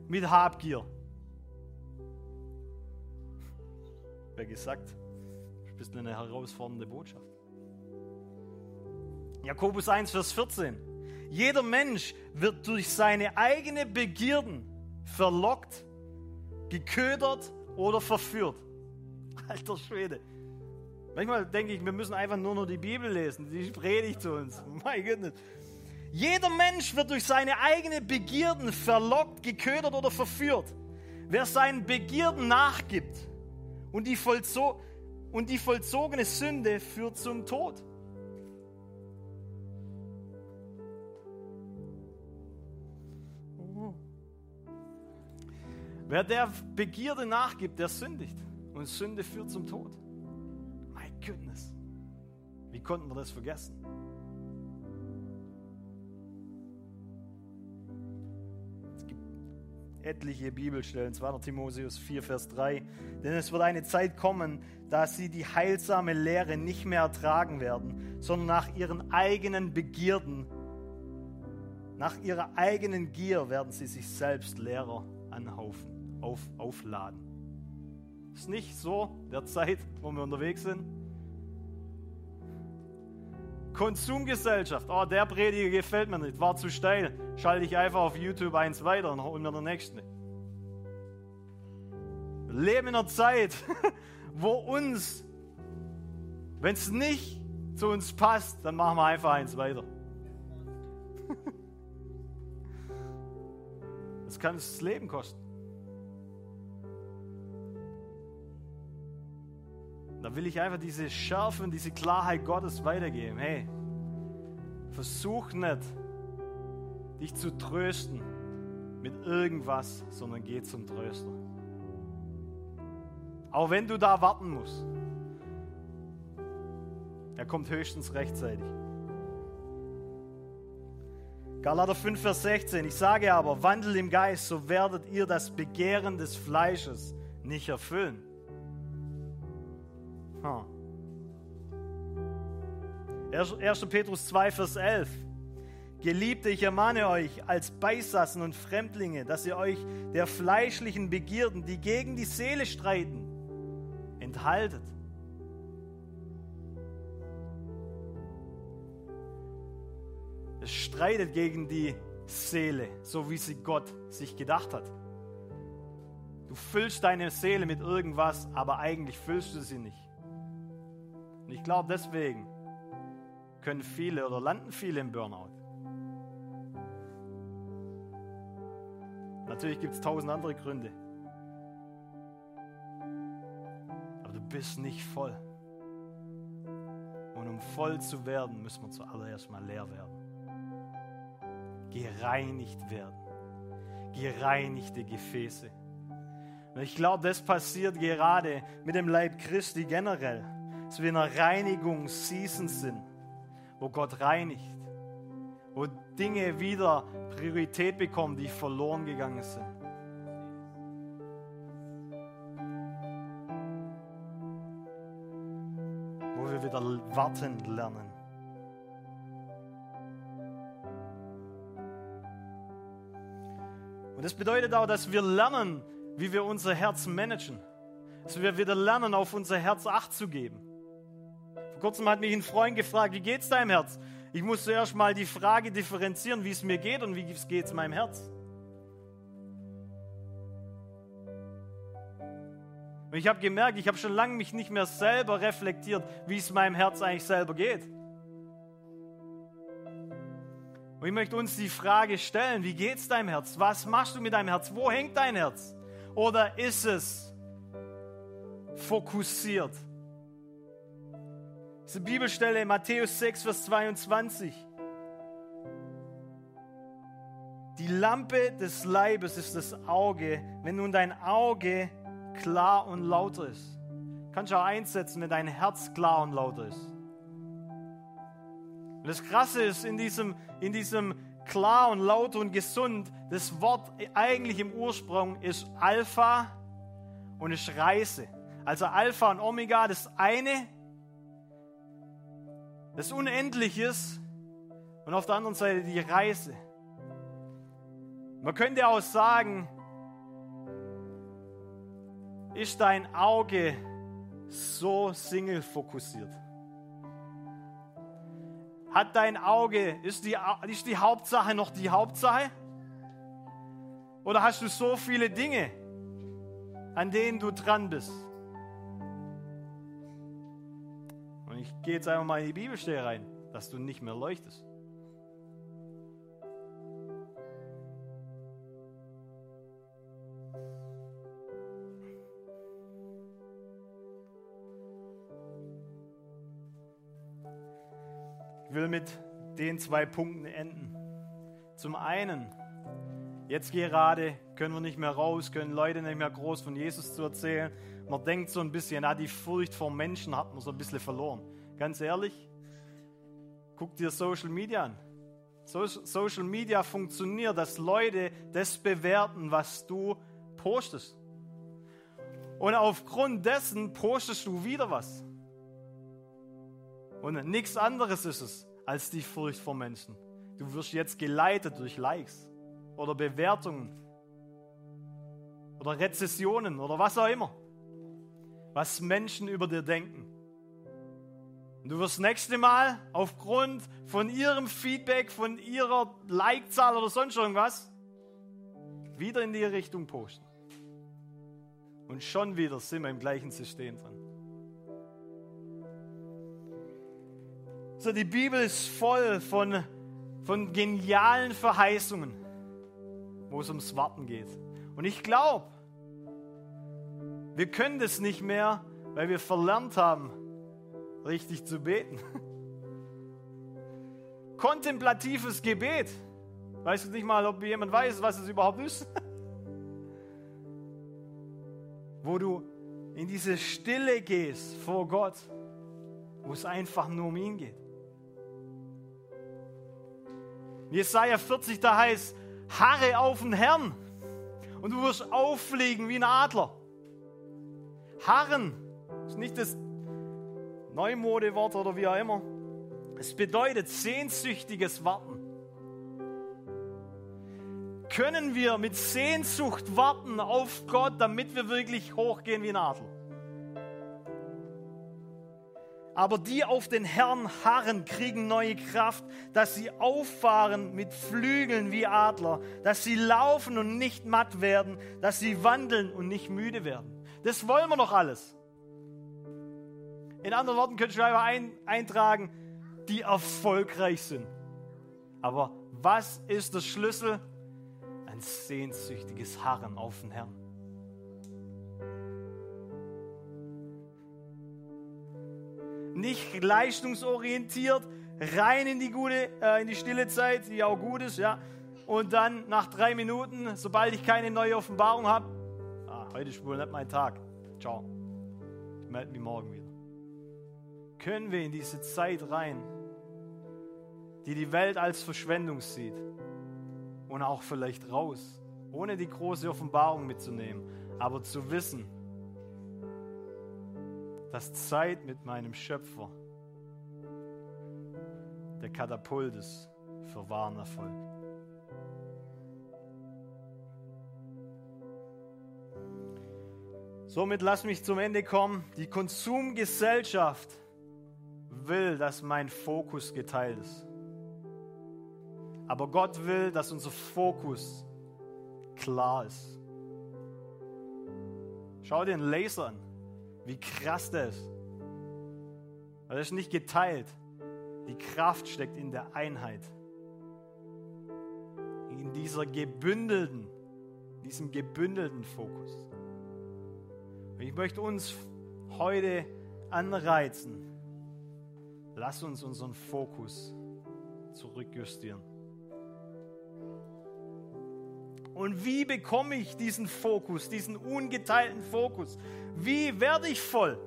mit Habgier. Wer gesagt, das ist ein bisschen eine herausfordernde Botschaft. Jakobus 1, Vers 14. Jeder Mensch wird durch seine eigene Begierden verlockt, geködert oder verführt. Alter Schwede. Manchmal denke ich, wir müssen einfach nur noch die Bibel lesen. Die predigt zu uns. Mein Gott. Jeder Mensch wird durch seine eigenen Begierden verlockt, geködert oder verführt. Wer seinen Begierden nachgibt und die, vollzo und die vollzogene Sünde führt zum Tod. Wer der Begierde nachgibt, der sündigt. Und Sünde führt zum Tod. My goodness. Wie konnten wir das vergessen? Etliche Bibelstellen. 2. Timotheus 4, Vers 3. Denn es wird eine Zeit kommen, da sie die heilsame Lehre nicht mehr ertragen werden, sondern nach ihren eigenen Begierden, nach ihrer eigenen Gier werden sie sich selbst Lehrer anhaufen, auf, aufladen. Ist nicht so der Zeit, wo wir unterwegs sind? Konsumgesellschaft. Oh, der Prediger gefällt mir nicht, war zu steil. Schalte ich einfach auf YouTube eins weiter und hole mir den nächsten. Wir leben in einer Zeit, wo uns, wenn es nicht zu uns passt, dann machen wir einfach eins weiter. Das kann uns das Leben kosten. Da will ich einfach diese Schärfe und diese Klarheit Gottes weitergeben. Hey, versuch nicht, dich zu trösten mit irgendwas, sondern geh zum Tröster. Auch wenn du da warten musst. Er kommt höchstens rechtzeitig. Galater 5, Vers 16. Ich sage aber, wandelt im Geist, so werdet ihr das Begehren des Fleisches nicht erfüllen. Huh. 1. Petrus 2, Vers 11. Geliebte, ich ermahne euch als Beisassen und Fremdlinge, dass ihr euch der fleischlichen Begierden, die gegen die Seele streiten, enthaltet. Es streitet gegen die Seele, so wie sie Gott sich gedacht hat. Du füllst deine Seele mit irgendwas, aber eigentlich füllst du sie nicht. Und ich glaube, deswegen können viele oder landen viele im Burnout. Natürlich gibt es tausend andere Gründe. Aber du bist nicht voll. Und um voll zu werden, müssen wir zuallererst mal leer werden. Gereinigt werden. Gereinigte Gefäße. Und ich glaube, das passiert gerade mit dem Leib Christi generell. Dass wir in einer Reinigungsseason sind, wo Gott reinigt. Wo Dinge wieder Priorität bekommen, die verloren gegangen sind. Wo wir wieder warten lernen. Und das bedeutet auch, dass wir lernen, wie wir unser Herz managen. Dass wir wieder lernen, auf unser Herz Acht zu geben. Vor kurzem hat mich ein Freund gefragt, wie geht's deinem Herz? Ich muss zuerst mal die Frage differenzieren, wie es mir geht und wie es geht meinem Herz. Und ich habe gemerkt, ich habe schon lange mich nicht mehr selber reflektiert, wie es meinem Herz eigentlich selber geht. Und ich möchte uns die Frage stellen, wie geht es deinem Herz? Was machst du mit deinem Herz? Wo hängt dein Herz? Oder ist es fokussiert? Diese Bibelstelle Matthäus 6, Vers 22. Die Lampe des Leibes ist das Auge. Wenn nun dein Auge klar und lauter ist, kannst du auch einsetzen, wenn dein Herz klar und lauter ist. Und das Krasse ist, in diesem, in diesem klar und laut und gesund, das Wort eigentlich im Ursprung ist Alpha und ist Reise. Also Alpha und Omega, das eine das Unendliches und auf der anderen Seite die Reise. Man könnte auch sagen, ist dein Auge so single fokussiert? Hat dein Auge, ist die, ist die Hauptsache noch die Hauptsache? Oder hast du so viele Dinge, an denen du dran bist? Ich gehe jetzt einfach mal in die Bibelstelle rein, dass du nicht mehr leuchtest. Ich will mit den zwei Punkten enden. Zum einen, jetzt gerade können wir nicht mehr raus, können Leute nicht mehr groß von Jesus zu erzählen. Man denkt so ein bisschen, ah, die Furcht vor Menschen hat man so ein bisschen verloren. Ganz ehrlich, guck dir Social Media an. Social Media funktioniert, dass Leute das bewerten, was du postest. Und aufgrund dessen postest du wieder was. Und nichts anderes ist es als die Furcht vor Menschen. Du wirst jetzt geleitet durch Likes oder Bewertungen oder Rezessionen oder was auch immer was Menschen über dir denken. Und du wirst das nächste Mal aufgrund von ihrem Feedback, von ihrer Like-Zahl oder sonst irgendwas wieder in die Richtung posten. Und schon wieder sind wir im gleichen System drin. So, die Bibel ist voll von, von genialen Verheißungen, wo es ums Warten geht. Und ich glaube, wir können das nicht mehr, weil wir verlernt haben, richtig zu beten. Kontemplatives Gebet. Weißt du nicht mal, ob jemand weiß, was es überhaupt ist? Wo du in diese Stille gehst vor Gott, wo es einfach nur um ihn geht. Jesaja 40, da heißt, harre auf den Herrn und du wirst auffliegen wie ein Adler. Harren ist nicht das Neumodewort oder wie auch immer. Es bedeutet sehnsüchtiges Warten. Können wir mit Sehnsucht warten auf Gott, damit wir wirklich hochgehen wie ein Adler? Aber die auf den Herrn harren, kriegen neue Kraft, dass sie auffahren mit Flügeln wie Adler, dass sie laufen und nicht matt werden, dass sie wandeln und nicht müde werden. Das wollen wir doch alles. In anderen Worten können Schreiber ein, eintragen, die erfolgreich sind. Aber was ist der Schlüssel? Ein sehnsüchtiges Harren auf den Herrn. nicht leistungsorientiert, rein in die gute, äh, in die stille Zeit, die auch gut ist, ja. Und dann nach drei Minuten, sobald ich keine neue Offenbarung habe, heute ist wohl nicht mein Tag. Ciao. Ich melde mich morgen wieder. Können wir in diese Zeit rein, die die Welt als Verschwendung sieht und auch vielleicht raus, ohne die große Offenbarung mitzunehmen, aber zu wissen, dass Zeit mit meinem Schöpfer der Katapult ist für wahren Erfolg. Somit lass mich zum Ende kommen. Die Konsumgesellschaft will, dass mein Fokus geteilt ist. Aber Gott will, dass unser Fokus klar ist. Schau den Laser an. Wie krass das ist. Das ist nicht geteilt. Die Kraft steckt in der Einheit. In dieser gebündelten, diesem gebündelten Fokus. Ich möchte uns heute anreizen. Lass uns unseren Fokus zurückjustieren. Und wie bekomme ich diesen Fokus, diesen ungeteilten Fokus? Wie werde ich voll?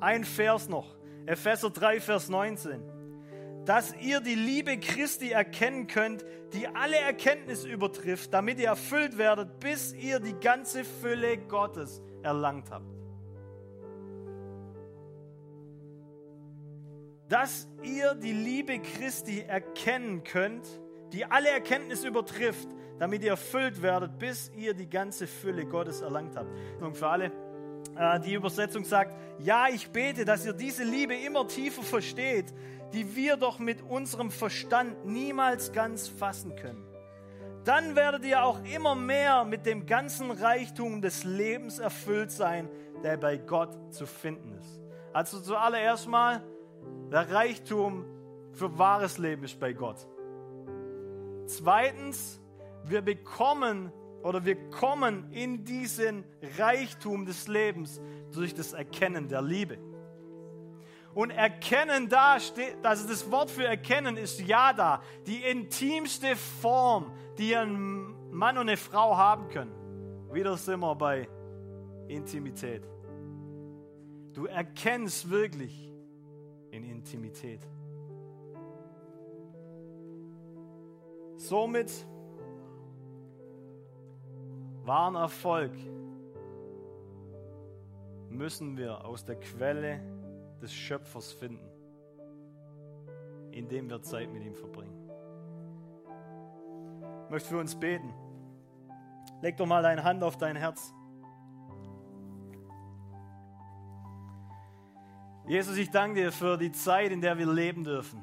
Ein Vers noch, Epheser 3, Vers 19. Dass ihr die Liebe Christi erkennen könnt, die alle Erkenntnis übertrifft, damit ihr erfüllt werdet, bis ihr die ganze Fülle Gottes erlangt habt. Dass ihr die Liebe Christi erkennen könnt, die alle Erkenntnis übertrifft, damit ihr erfüllt werdet, bis ihr die ganze Fülle Gottes erlangt habt. Und für alle, äh, die Übersetzung sagt, ja, ich bete, dass ihr diese Liebe immer tiefer versteht, die wir doch mit unserem Verstand niemals ganz fassen können. Dann werdet ihr auch immer mehr mit dem ganzen Reichtum des Lebens erfüllt sein, der bei Gott zu finden ist. Also zuallererst mal, der Reichtum für wahres Leben ist bei Gott. Zweitens, wir bekommen oder wir kommen in diesen Reichtum des Lebens durch das Erkennen der Liebe. Und erkennen da steht, also das Wort für erkennen ist Yada, die intimste Form, die ein Mann und eine Frau haben können. Wieder sind wir bei Intimität. Du erkennst wirklich in Intimität. Somit wahren Erfolg müssen wir aus der Quelle des Schöpfers finden, indem wir Zeit mit ihm verbringen. Möchte für uns beten. Leg doch mal deine Hand auf dein Herz. Jesus, ich danke dir für die Zeit, in der wir leben dürfen.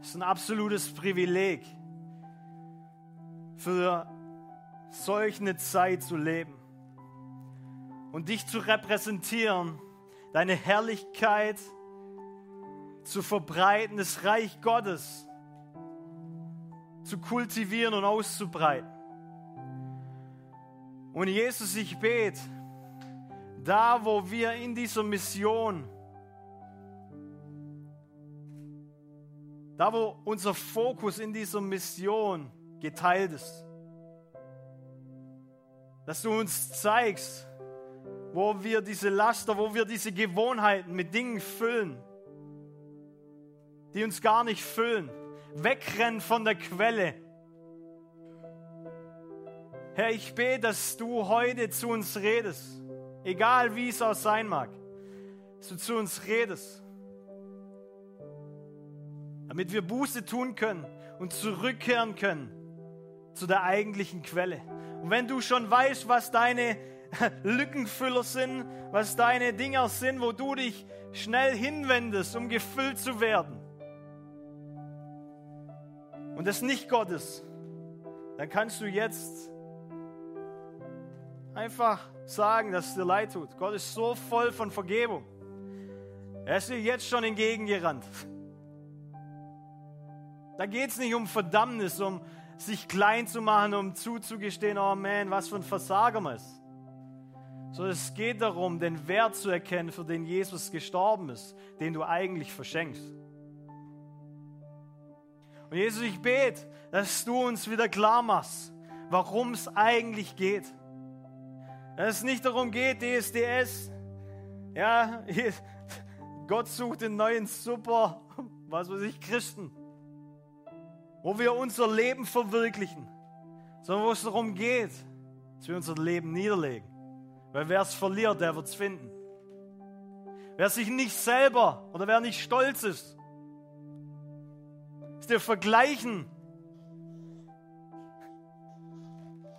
Es ist ein absolutes Privileg, für solch eine Zeit zu leben und dich zu repräsentieren, deine Herrlichkeit zu verbreiten, das Reich Gottes zu kultivieren und auszubreiten. Und Jesus, ich bete, da wo wir in dieser Mission, da wo unser Fokus in dieser Mission geteilt ist. Dass du uns zeigst, wo wir diese Laster, wo wir diese Gewohnheiten mit Dingen füllen, die uns gar nicht füllen, wegrennen von der Quelle. Herr, ich bete, dass du heute zu uns redest, egal wie es auch sein mag, dass du zu uns redest damit wir Buße tun können und zurückkehren können zu der eigentlichen Quelle. Und wenn du schon weißt, was deine Lückenfüller sind, was deine Dinger sind, wo du dich schnell hinwendest, um gefüllt zu werden, und es nicht Gott ist, dann kannst du jetzt einfach sagen, dass es dir leid tut. Gott ist so voll von Vergebung. Er ist dir jetzt schon entgegengerannt. Da geht es nicht um Verdammnis, um sich klein zu machen, um zuzugestehen, oh man, was für ein Versager man ist. Sondern es geht darum, den Wert zu erkennen, für den Jesus gestorben ist, den du eigentlich verschenkst. Und Jesus, ich bete, dass du uns wieder klar machst, warum es eigentlich geht. Dass es nicht darum geht, DSDS, ja, Gott sucht den neuen Super, was weiß ich, Christen, wo wir unser Leben verwirklichen, sondern wo es darum geht, dass wir unser Leben niederlegen. Weil wer es verliert, der wird es finden. Wer sich nicht selber oder wer nicht stolz ist, ist der Vergleichen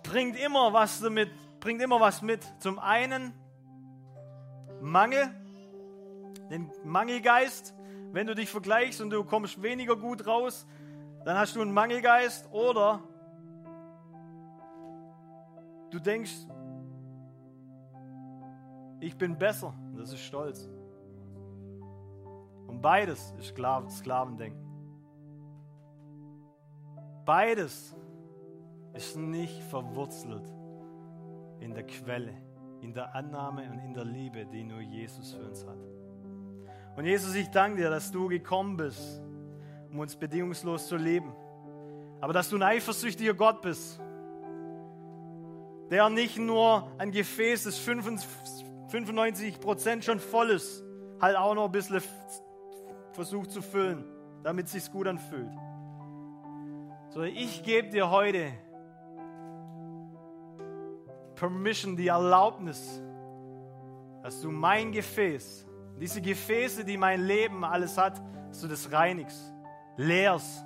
bringt immer was damit, bringt immer was mit. Zum einen Mangel, den Mangelgeist. Wenn du dich vergleichst und du kommst weniger gut raus, dann hast du einen Mangelgeist. Oder du denkst, ich bin besser. Das ist Stolz. Und beides ist Sklavendenken. Beides ist nicht verwurzelt in der Quelle, in der Annahme und in der Liebe, die nur Jesus für uns hat. Und Jesus, ich danke dir, dass du gekommen bist, um uns bedingungslos zu lieben. Aber dass du ein eifersüchtiger Gott bist, der nicht nur ein Gefäß, das 95 Prozent schon voll ist, halt auch noch ein bisschen versucht zu füllen, damit es sich gut anfühlt. Sondern ich gebe dir heute Permission, die Erlaubnis, dass du mein Gefäß, diese Gefäße, die mein Leben alles hat, dass du das reinigst, leerst,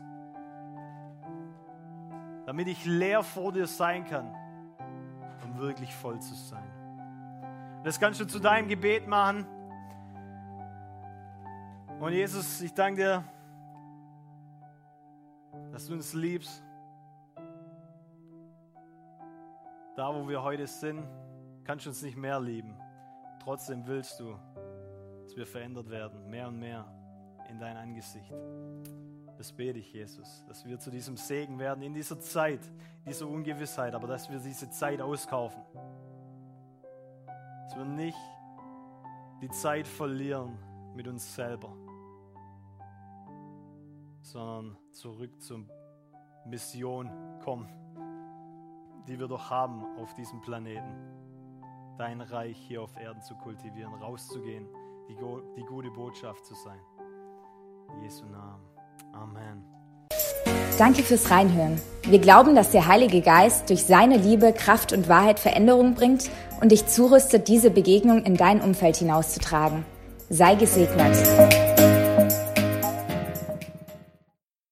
damit ich leer vor dir sein kann, um wirklich voll zu sein. Das kannst du zu deinem Gebet machen. Und Jesus, ich danke dir, dass du uns liebst Da, wo wir heute sind, kannst du uns nicht mehr lieben. Trotzdem willst du, dass wir verändert werden, mehr und mehr in dein Angesicht. Das bete ich, Jesus, dass wir zu diesem Segen werden in dieser Zeit, dieser Ungewissheit, aber dass wir diese Zeit auskaufen. Dass wir nicht die Zeit verlieren mit uns selber, sondern zurück zur Mission kommen die wir doch haben auf diesem Planeten. Dein Reich hier auf Erden zu kultivieren, rauszugehen, die, die gute Botschaft zu sein. In Jesu Namen. Amen. Danke fürs Reinhören. Wir glauben, dass der Heilige Geist durch seine Liebe, Kraft und Wahrheit Veränderung bringt und dich zurüstet, diese Begegnung in dein Umfeld hinauszutragen. Sei gesegnet.